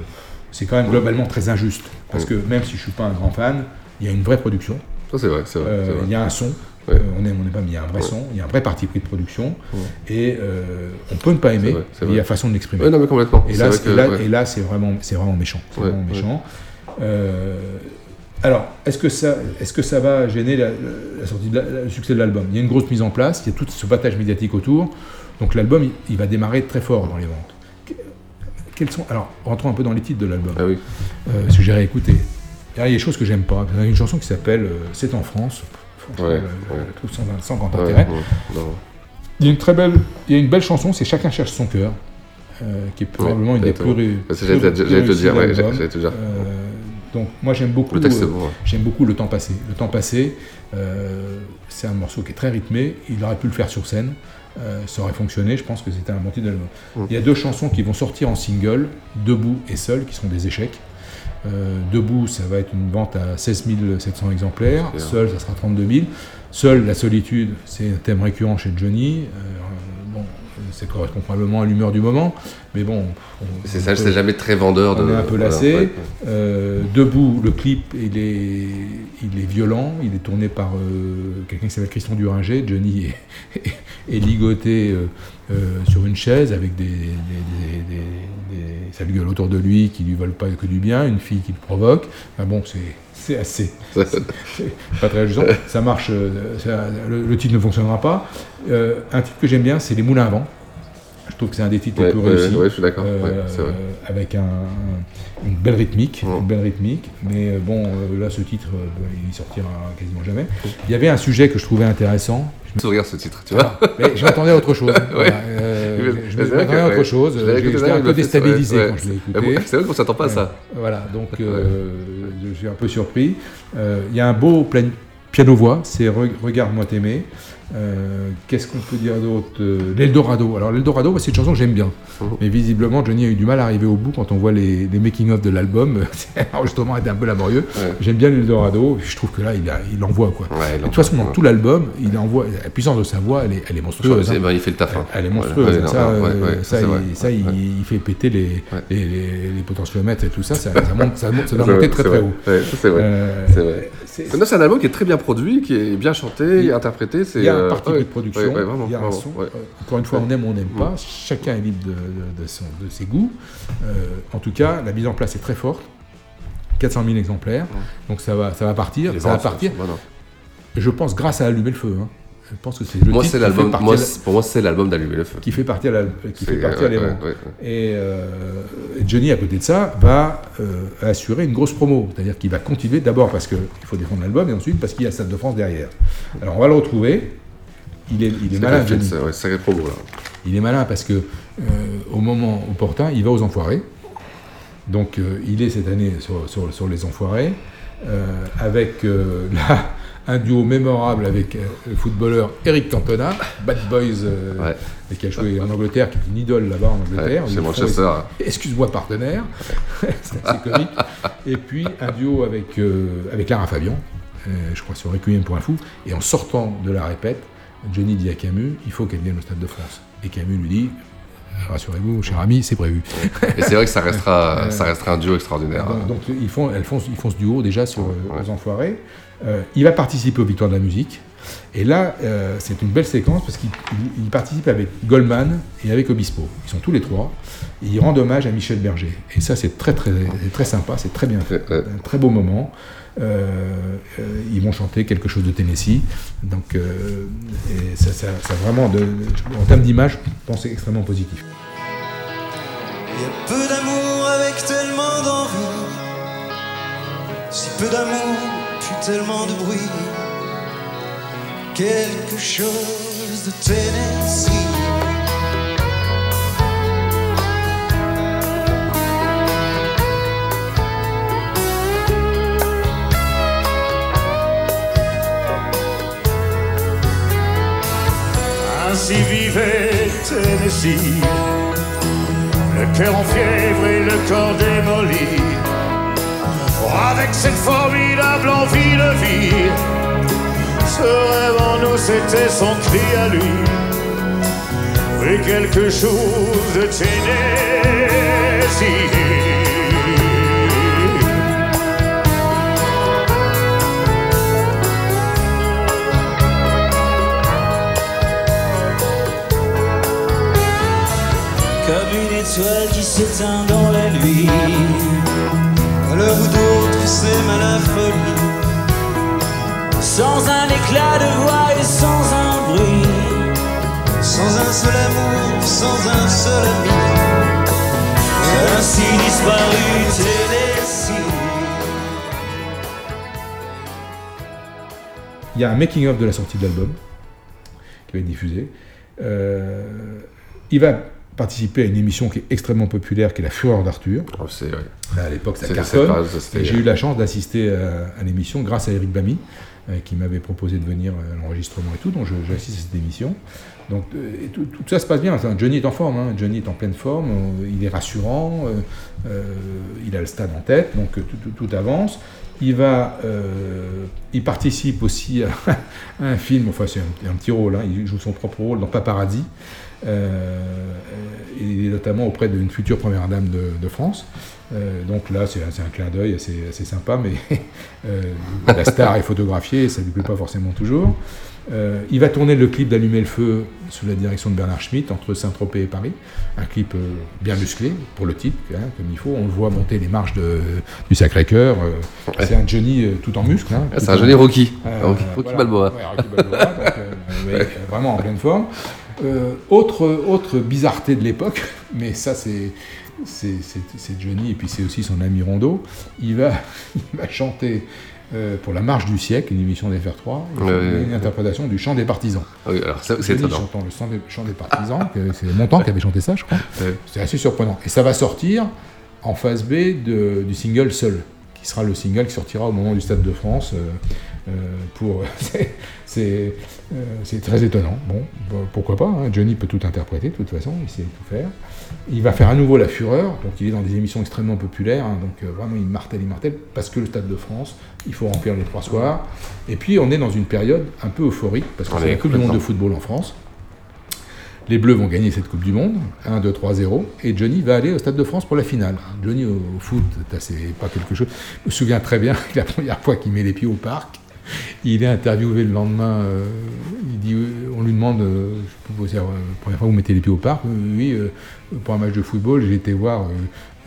c'est quand même globalement très injuste. Parce que même si je suis pas un grand fan, il y a une vraie production. Ça, c'est vrai, c'est vrai, c'est vrai. Il y a un son. Ouais. On aime, on n'est pas, mais il y a un vrai Ouais. son, il y a un vrai parti pris de production. Ouais. Et on peut ne pas aimer, vrai, il y a façon de l'exprimer. Non, mais complètement. Et C'est là, vrai c'est- que- là- ouais. et là, c'est vraiment, c'est vraiment méchant. C'est Ouais, vraiment ouais. méchant. Alors, est-ce que, ça, est que ça va gêner la, la sortie de la- le succès de l'album? Il y a une grosse mise en place, il y a tout ce battage médiatique autour. Donc l'album, il, il va démarrer très fort dans les ventes. Que- Quels sont, alors, rentrons un peu dans les titres de l'album. Ah oui. Euh, réécouté. Il y a des choses que j'aime pas. Il y a une chanson qui s'appelle euh, C'est en France. Franchement, Ouais, je- ouais. je trouve sans, sans grand Ouais, intérêt. non, non. Il y a une très belle, il y a une belle chanson, c'est Chacun cherche son cœur, euh, qui est probablement une des plus, que j'allais te- dire, j'allais te dire. Donc moi j'aime beaucoup. Le texte euh, ouais. J'aime beaucoup le temps passé. Le temps passé, euh, c'est un morceau qui est très rythmé. Il aurait pu le faire sur scène. euh, ça aurait fonctionné. Je pense que c'était un bon titre d'album. Mm. Il y a deux chansons qui vont sortir en single, Debout et Seul, qui sont des échecs. Debout, ça va être une vente à 16 700 exemplaires. Seul, ça sera 32 000. Seul, la solitude, c'est un thème récurrent chez Johnny. Ça correspond probablement à l'humeur du moment, mais bon. on- C'est ça, c'est jamais très vendeur de. on est un peu voilà, lassé. ouais. Euh, debout, le clip, il est, il est violent. Il est tourné par euh, quelqu'un qui s'appelle Christian Duringer. Johnny est, est ligoté euh, sur une chaise avec des, des, des, des- des sales gueules autour de lui qui lui veulent pas que du bien. Une fille qui le provoque. Enfin bon, c'est c'est assez. c'est [laughs] pas très réjouissant. Ça marche. ça- le, le titre ne fonctionnera pas. Euh, un titre que j'aime bien, c'est Les Moulins à vent. Je trouve que c'est un des titres Ouais, les plus ouais, réussis. ouais, je suis d'accord. Euh, avec un, un- une belle rythmique, une belle rythmique. Mais euh, bon, euh, là, ce titre, euh, il sortira quasiment jamais. Il y avait un sujet que je trouvais intéressant. Je regarde ce titre, tu vois. Mais je m'attendais à autre chose. [laughs] Voilà, euh, je me m'attendais à autre chose. J'étais un peu déstabilisé quand je l'ai écouté. Ah c'est vrai qu'on s'attend pas à ça. Voilà, donc je suis un peu surpris. Il y a un beau piano-voix, c'est Re- Regarde-moi t'aimer. Euh, Qu'est-ce qu'on peut dire d'autre Euh, L'Eldorado. Alors l'Eldorado, bah, c'est une chanson que j'aime bien. Mais visiblement, Johnny a eu du mal à arriver au bout quand on voit les, les making-of de l'album. [laughs] L'enregistrement était un peu laborieux. J'aime bien l'Eldorado. Je trouve que là, il, a- il envoie. Quoi. Ouais, il de toute façon, dans tout l'album, il envoie. La puissance de sa voix, elle est, elle est monstrueuse. Hein. ben, il fait le taf, hein. Elle est monstrueuse. ça, euh, ouais, ça, c'est il, vrai. ça, il- Ouais. il fait péter les, les, les- les potentiomètres et tout ça. Ça, ça monte, ça monte, ça doit C'est monter vrai, très c'est très vrai. haut. C'est vrai. Euh, C'est vrai. c'est- Non, c'est un album qui est très bien produit, qui est bien chanté, interprété. c'est, Euh, parti ouais, de production, vraiment, il y a un vraiment, son. encore une fois, on aime ou on n'aime Mm. pas. Chacun est libre de, de- de son- de ses goûts. Euh, en tout cas, la mise en place est très forte. 400 000 exemplaires. Donc ça va, ça va partir. Les Ça va partir. sont. Je pense grâce à Allumer le feu. hein. Je pense que c'est le Moi, titre c'est qui fait l'album. partie Moi, pour moi, c'est l'album d'Allumer le feu. qui fait partie à la, qui fait C'est- partie à ouais, les ouais, ventes. ouais, Et euh, Johnny, à côté de ça, va euh, assurer une grosse promo. C'est-à-dire qu'il va continuer d'abord parce qu'il faut défendre l'album et ensuite parce qu'il y a Stade de France derrière. Alors on va le retrouver. Il est, il est C'est malin, fit, ouais, sacré promo, là. Il est malin parce que euh, au moment opportun, il va aux enfoirés. Donc euh, il est cette année sur, sur- sur les enfoirés, euh, avec [laughs] là, un duo mémorable avec le footballeur Eric Cantona, Bad Boys, et qui a joué en Angleterre, qui est une idole là-bas en Angleterre. Ouais, font- Manchester. Excuse-moi partenaire, [laughs] c'est assez comique. Et puis un duo avec, avec Lara Fabian, je crois sur Requiem pour un fou, et en sortant de la répète, Johnny dit à Camus, il faut qu'elle vienne au Stade de France. Et Camus lui dit, rassurez-vous, cher ami, c'est prévu. [laughs] Et c'est vrai que ça restera, ça restera un duo extraordinaire. donc, donc, ils, font, elles font, ils font ce duo déjà sur euh, aux Enfoirés. Euh, il va participer aux Victoires de la musique. Et là, euh, c'est une belle séquence parce qu'il il- il participe avec Goldman et avec Obispo. Ils sont tous les trois. Et ils rendent hommage à Michel Berger. Et ça, c'est très, très, très sympa, c'est très bien fait. Un très beau moment. Euh, euh, ils vont chanter quelque chose de Tennessee. Donc, euh, et ça, ça, ça vraiment, de, en termes d'image, je pense c'est extrêmement positif. Il y a peu d'amour avec tellement d'envie. Si peu d'amour, puis tellement de bruit. Quelque chose de Tennessee. Ainsi vivait Tennessee, le cœur en fièvre et le corps démoli. Avec cette formidable envie de vie, ce rêve en nous, c'était son cri à lui. Oui, quelque chose de Tennessee. Étoile qui s'éteint dans la nuit. À l'heure où d'autres s'aiment à la folie. sans un éclat de voix et sans un bruit, sans un seul amour, sans un seul ami. Ainsi disparu Tennessee. Il y a un making-of de la sortie de l'album qui va être diffusé. Euh, il va participer à une émission qui est extrêmement populaire, qui est La Fureur d'Arthur. Oh, ouais. À l'époque, ça cartonne. J'ai eu la chance d'assister à, à l'émission grâce à Eric Bamy, euh, qui m'avait proposé de venir à l'enregistrement et tout. Donc, j'assiste à cette émission. Donc, euh, et tout, tout ça se passe bien. Enfin, Johnny est en forme. hein. Johnny est en pleine forme. euh, il est rassurant. euh, euh, il a le stade en tête. Donc, euh, tout, tout- tout avance. Il va, euh, il participe aussi à, à [laughs] un film. Enfin, c'est un, un petit rôle. hein, il joue son propre rôle dans Paparazzi. Euh, est notamment auprès d'une future première dame de, de France. Euh, donc là, c'est c'est un clin d'œil assez, assez sympa, mais [laughs] euh, la star est photographiée et ça ne lui plaît pas forcément toujours. Euh, il va tourner le clip d'Allumer le feu sous la direction de Bernard Schmitt entre Saint-Tropez et Paris. Un clip bien musclé pour le titre, hein, comme il faut. On le voit monter les marches de- du Sacré-Cœur. C'est un Johnny tout en muscle. hein, Ah, c'est un Johnny Rocky. Rocky- Balboa. Ouais, Rocky Balboa, donc, [laughs] ouais, vraiment en pleine forme. Euh, autre, autre bizarreté de l'époque, [laughs] mais ça c'est Johnny et puis c'est aussi son ami Rondo. Il va, [laughs] il va chanter euh, pour la marche du siècle, une émission d'FR3, il Ouais, fait ouais, une interprétation du chant des partisans. Ah oui, alors ça, c'est étonnant. chantant le chant des, chant des partisans, c'est Montand qui avait chanté ça, je crois. C'est assez surprenant. Et ça va sortir en phase B de- du single Seul, qui sera le single qui sortira au moment du Stade de France. euh, euh, pour [laughs] c'est- c'est euh, c'est très étonnant. Bon, bah, pourquoi pas hein, Johnny peut tout interpréter de toute façon, il sait tout faire. Il va faire à nouveau La Fureur, donc il est dans des émissions extrêmement populaires, hein, donc euh, vraiment il martèle, il martèle, parce que le Stade de France, il faut remplir les trois soirs. Et puis on est dans une période un peu euphorique, parce que c'est est la Coupe du Monde de football en France. Les Bleus vont gagner cette Coupe du Monde, 1, 2, 3, 0, et Johnny va aller au Stade de France pour la finale. Johnny au, foot, c'est pas quelque chose. Je me souviens très bien que la première fois qu'il met les pieds au parc, il est interviewé le lendemain. euh, il dit, euh, on lui demande, euh, je peux vous dire, la première fois vous mettez les pieds au parc, oui, pour un match de football, j'ai été voir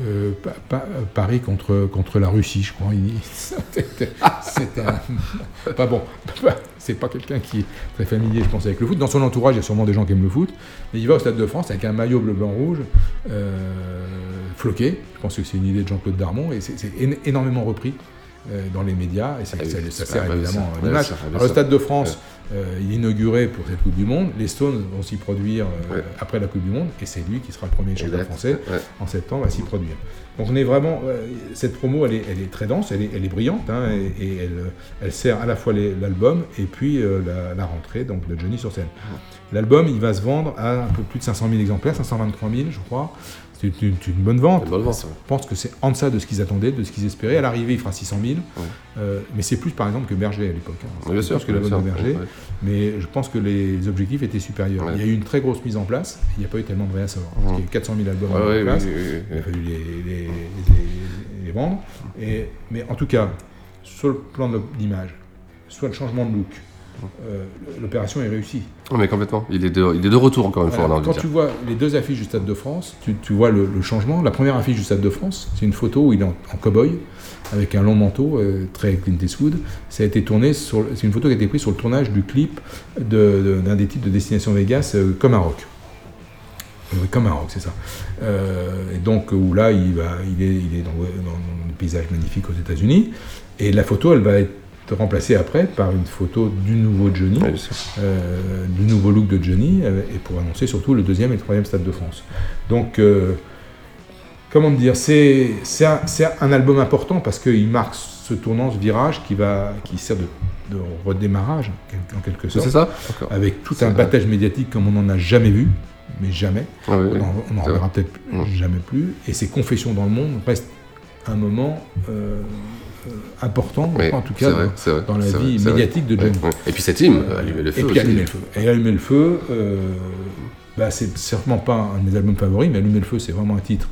euh, Pa- Pa- Paris contre, contre la Russie, je crois. [laughs] C'était un- [laughs] pas bon. [laughs] C'est pas quelqu'un qui est très familier, je pense, avec le foot. Dans son entourage, il y a sûrement des gens qui aiment le foot. Mais il va au Stade de France avec un maillot bleu, blanc, rouge, euh, floqué. Je pense que c'est une idée de Jean-Claude Darmon et c'est énormément repris dans les médias. Et Ah ça, sert évidemment ça- à l'image. Alors, Le. Stade de France, euh, il est inauguré pour cette Coupe du Monde. Les Stones vont s'y produire euh, après la Coupe du Monde. Et c'est lui qui sera le premier Exact, français ouais. en septembre à s'y produire. Donc on est vraiment, euh, cette promo, elle est, elle est très dense, elle est, elle est brillante, hein, et, et elle, elle sert à la fois l'album et puis euh, la, la rentrée donc de Johnny sur scène. L'album, il va se vendre à un peu plus de 500 000 exemplaires, 523 000, je crois. C'est une, une bonne vente. Une bonne vente, Je ouais. pense que c'est en deçà de ce qu'ils attendaient, de ce qu'ils espéraient. À l'arrivée, il fera 600 000. Euh, mais c'est plus, par exemple, que Berger à l'époque. hein. Bien sûr, plus que de sûr, Berger. ouais. Mais je pense que les objectifs étaient supérieurs. Il y a eu une très grosse mise en place. Il n'y a pas eu tellement de réassorts. Parce qu'il y a eu 400 000 albums Ouais, en ouais, place. oui, oui, oui, Il a fallu les, les- les- les vendre. Et, mais en tout cas, sur le plan de l'image, soit le changement de look, euh, l'opération est réussie. Oh, mais complètement. Il est de, il est de retour encore une fois, Quand tu vois les deux affiches du Stade de France, tu, tu vois le, le changement. La première affiche du Stade de France, c'est une photo où il est en, en cow-boy, avec un long manteau, euh, très Clint Eastwood. Ça a été tourné sur, c'est une photo qui a été prise sur le tournage du clip de- de- d'un des titres de Destination Vegas, euh, comme un rock. Euh, oui, comme un rock, c'est ça. Et donc où là, il, va, il est, il est dans, dans, dans des paysages magnifiques aux États-Unis. Et la photo, elle va être remplacée après par une photo du nouveau Johnny, euh, du nouveau look de Johnny, euh, et pour annoncer surtout le deuxième et le troisième Stade de France. Donc, euh, comment dire, c'est un, album important parce qu'il marque ce tournant, ce virage qui, va, qui sert de, de redémarrage en quelque sorte. C'est ça. Avec tout un vrai. battage médiatique comme on n'en a jamais vu, mais jamais. Ah oui. On en- on n'en reverra peut-être jamais plus. Et ces confessions dans le monde restent un moment euh, important, Oui, en tout cas vrai, dans, c'est vrai, dans la vie vrai, médiatique de Johnny. ouais. Et puis cette hymne, Allumer le feu Et puis. Allumer le feu. Et Allumer le feu, euh, bah, c'est certainement pas un de mes albums favoris, mais Allumer le feu, c'est vraiment un titre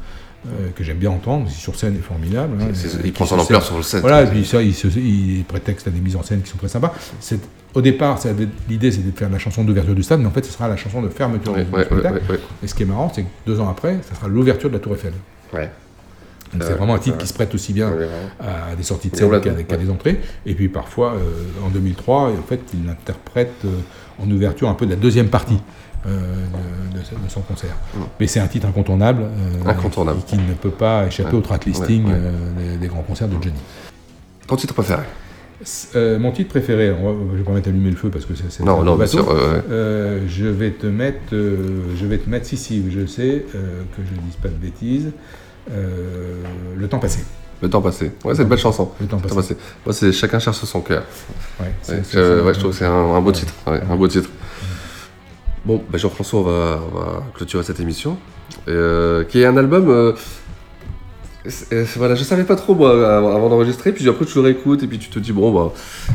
euh, que j'aime bien entendre. Sur scène est formidable. hein. Euh, il prend son ampleur sur scène. Voilà, et puis ça, il, se, il prétexte à des mises en scène qui sont très sympas. Au départ, l'idée c'était de faire la chanson d'ouverture du stade, mais en fait, ce sera la chanson de fermeture du spectacle. Et ce qui est marrant, c'est que deux ans après, ça sera l'ouverture de la Tour Eiffel. Ouais. Donc c'est vraiment un titre qui se prête aussi bien à des sorties de scène qu'à des entrées. Et puis parfois, euh, en 2003, en fait, il l'interprète euh, en ouverture un peu de la deuxième partie euh, de, de- de son concert. Mais c'est un titre incontournable, euh, Incontournable. Qui, qui ne peut pas échapper Ouais. au track listing Ouais, ouais. euh, des, des grands concerts de Johnny. Ton titre préféré mon titre préféré, va- je vais pas mettre allumer le feu parce que c'est Non, non, bien sûr, je vais te mettre, je vais te mettre, si si, je sais que je ne dise pas de bêtises. Euh, le temps passé. Le temps passé. Ouais, c'est une belle chanson. Le temps passé. Moi, c'est Chacun cherche son cœur. Ouais, c'est- Ouais, c'est- euh, c'est- ouais, je trouve que c'est un, un beau titre. Ouais, un beau titre. Bon, bah, Jean-François, on va, on va clôturer cette émission. Euh, qui est un album. Euh, voilà, je savais pas trop moi avant d'enregistrer, puis après tu le réécoutes et puis tu te dis bon bah,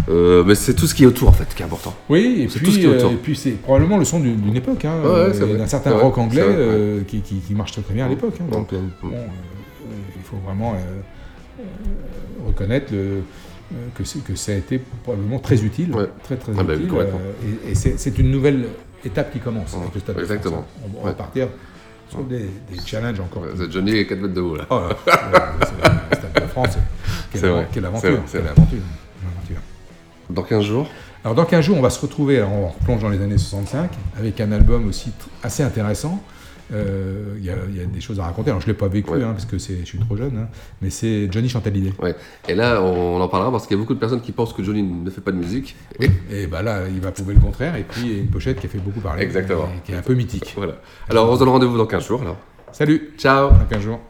euh, mais c'est tout ce qui est autour en fait qui est important. Oui, et C'est puis, tout ce qui est autour. euh, et puis c'est probablement le son d'une époque, hein, ouais, euh, d'un certain rock anglais vrai, euh, qui, qui- qui marche très très bien à l'époque. hein. donc bon, il faut vraiment reconnaître le- que, que ça a été probablement très utile, très très Ah oui, utile. et et c'est une nouvelle étape qui commence avec le Stade de France, Exactement. hein. On, on va Ouais. Partir sur des, des challenges encore. plus- C'est Johnny et 4 mètres de haut là. Oh, là, c'est- le Stade de France. [laughs] Quelle, vrai, quelle aventure, c'est. Dans 15 jours? Alors dans 15 jours, on va se retrouver, alors on replonge dans les années 65, avec un album aussi assez intéressant. Euh, Il y, a- il y a des choses à raconter. Alors je ne l'ai pas vécu, Ouais. hein, parce que je suis trop jeune, hein, mais c'est Johnny Chantalidé. Ouais. Et là, on en parlera parce qu'il y a beaucoup de personnes qui pensent que Johnny ne fait pas de musique. Oui. Et bah là, il va prouver le contraire. Et puis il y a une pochette qui a fait beaucoup parler. Exactement. et qui est un peu mythique. Voilà. Alors, on se donne rendez-vous dans 15 jours alors. Salut Ciao Dans 15 jours.